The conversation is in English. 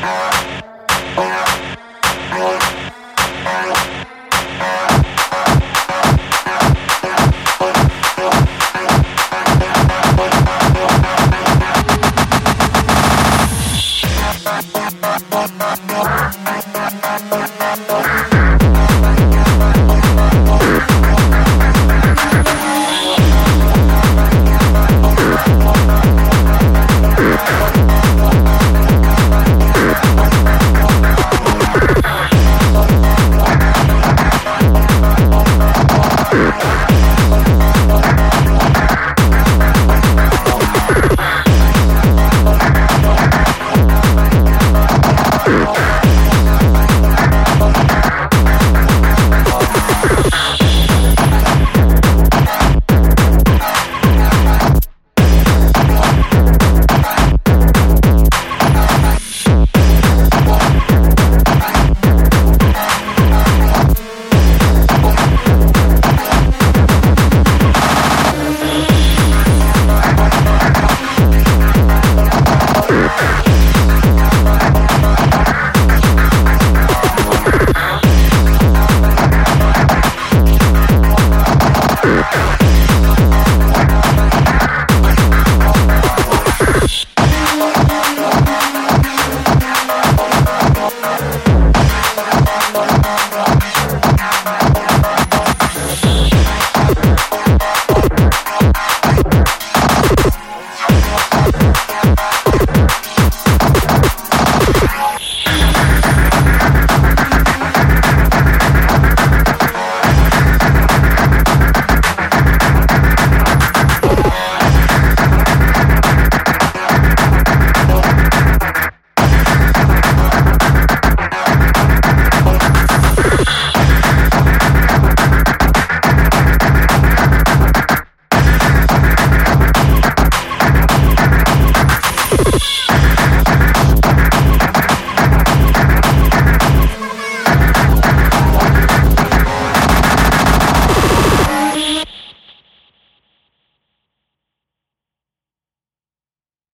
Bye.